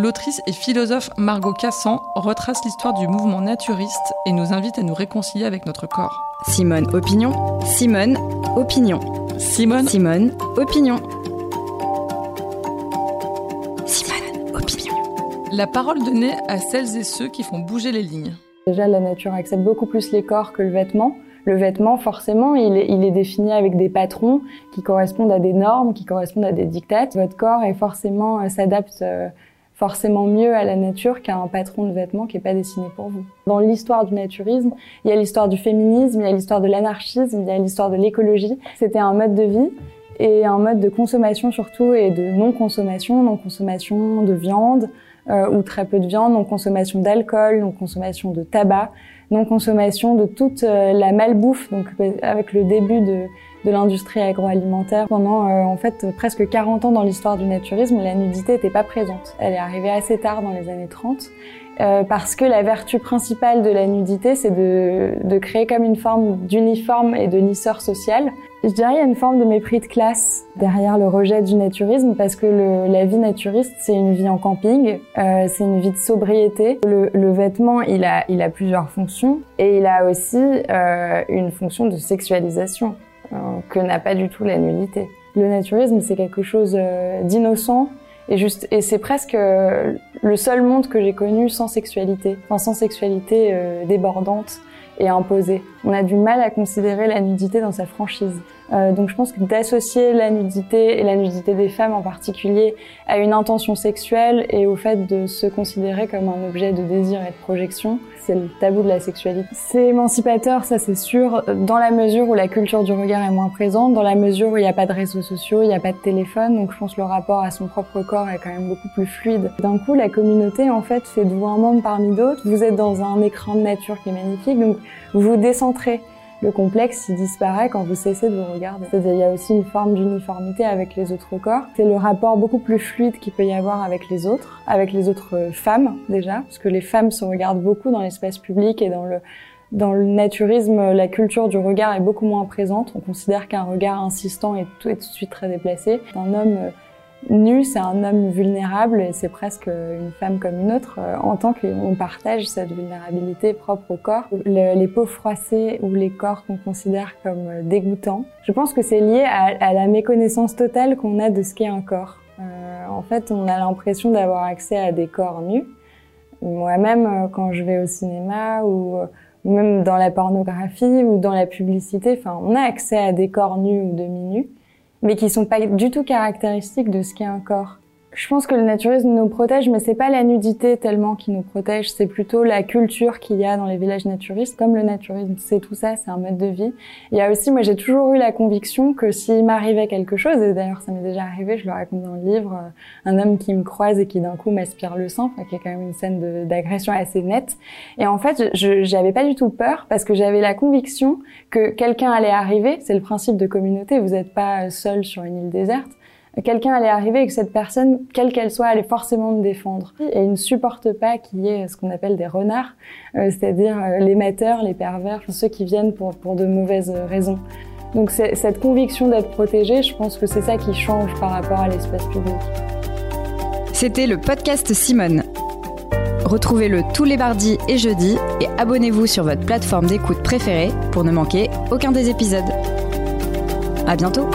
L'autrice et philosophe Margot Cassan retrace l'histoire du mouvement naturiste et nous invite à nous réconcilier avec notre corps. Simone Opinion, Simone Opinion. Simone Simone Opinion. Simone Opinion. La parole donnée à celles et ceux qui font bouger les lignes. Déjà, la nature accepte beaucoup plus les corps que le vêtement. Le vêtement, forcément, il est, il est défini avec des patrons qui correspondent à des normes, qui correspondent à des dictates. Votre corps est forcément euh, s'adapte euh, forcément mieux à la nature qu'à un patron de vêtements qui est pas dessiné pour vous. Dans l'histoire du naturisme, il y a l'histoire du féminisme, il y a l'histoire de l'anarchisme, il y a l'histoire de l'écologie. C'était un mode de vie et un mode de consommation surtout et de non-consommation, non-consommation de viande euh, ou très peu de viande, non-consommation d'alcool, non-consommation de tabac, non-consommation de toute euh, la malbouffe. Donc avec le début de, de l'industrie agroalimentaire, pendant euh, en fait presque 40 ans dans l'histoire du naturisme, la nudité n'était pas présente. Elle est arrivée assez tard dans les années 30. Euh, parce que la vertu principale de la nudité, c'est de, de créer comme une forme d'uniforme et de lisseur social. Je dirais qu'il y a une forme de mépris de classe derrière le rejet du naturisme, parce que le, la vie naturiste, c'est une vie en camping, euh, c'est une vie de sobriété. Le, le, vêtement, il a, il a plusieurs fonctions, et il a aussi euh, une fonction de sexualisation que n'a pas du tout la nudité. Le naturisme, c'est quelque chose euh, d'innocent, et juste, et c'est presque euh, le seul monde que j'ai connu sans sexualité, enfin sans sexualité euh, débordante et imposée. On a du mal à considérer la nudité dans sa franchise. Euh, donc je pense que d'associer la nudité et la nudité des femmes en particulier à une intention sexuelle et au fait de se considérer comme un objet de désir et de projection, c'est le tabou de la sexualité. C'est émancipateur, ça c'est sûr, dans la mesure où la culture du regard est moins présente, dans la mesure où il n'y a pas de réseaux sociaux, il n'y a pas de téléphone, donc je pense que le rapport à son propre corps est quand même beaucoup plus fluide. D'un coup, la communauté en fait fait de vous un membre parmi d'autres, vous êtes dans un écran de nature qui est magnifique, donc vous vous décentrez le complexe il disparaît quand vous cessez de vous regarder. Il y a aussi une forme d'uniformité avec les autres corps. C'est le rapport beaucoup plus fluide qu'il peut y avoir avec les autres, avec les autres femmes déjà, parce que les femmes se regardent beaucoup dans l'espace public et dans le dans le naturisme, la culture du regard est beaucoup moins présente. On considère qu'un regard insistant est tout, est tout de suite très déplacé. Un homme nu, c'est un homme vulnérable et c'est presque une femme comme une autre euh, en tant qu'on partage cette vulnérabilité propre au corps. Le, les peaux froissées ou les corps qu'on considère comme euh, dégoûtants, je pense que c'est lié à, à, la méconnaissance totale qu'on a de ce qu'est un corps. Euh, en fait, on a l'impression d'avoir accès à des corps nus. Moi-même, euh, quand je vais au cinéma ou même dans la pornographie ou dans la publicité, enfin, on a accès à des corps nus ou demi-nus mais qui sont pas du tout caractéristiques de ce qu'est un corps. Je pense que le naturisme nous protège, mais c'est pas la nudité tellement qui nous protège, c'est plutôt la culture qu'il y a dans les villages naturistes. Comme le naturisme, c'est tout ça, c'est un mode de vie. Il y a aussi, moi j'ai toujours eu la conviction que s'il m'arrivait quelque chose, et d'ailleurs ça m'est déjà arrivé, je le raconte dans le livre, euh, un homme qui me croise et qui d'un coup m'aspire le sang, enfin, qui est quand même une scène d'agression assez nette. Et en fait, je j'avais pas du tout peur parce que j'avais la conviction que quelqu'un allait arriver. C'est le principe de communauté. Vous n'êtes pas seul sur une île déserte quelqu'un allait arriver et que cette personne, quelle qu'elle soit, allait forcément me défendre. Et il ne supporte pas qu'il y ait ce qu'on appelle des renards, euh, c'est-à-dire euh, les mateurs, les pervers, ceux qui viennent pour, de mauvaises raisons. Donc cette conviction d'être protégé, je pense que c'est ça qui change par rapport à l'espace public. C'était le podcast Simone. Retrouvez-le tous les mardis et jeudis et abonnez-vous sur votre plateforme d'écoute préférée pour ne manquer aucun des épisodes. À bientôt!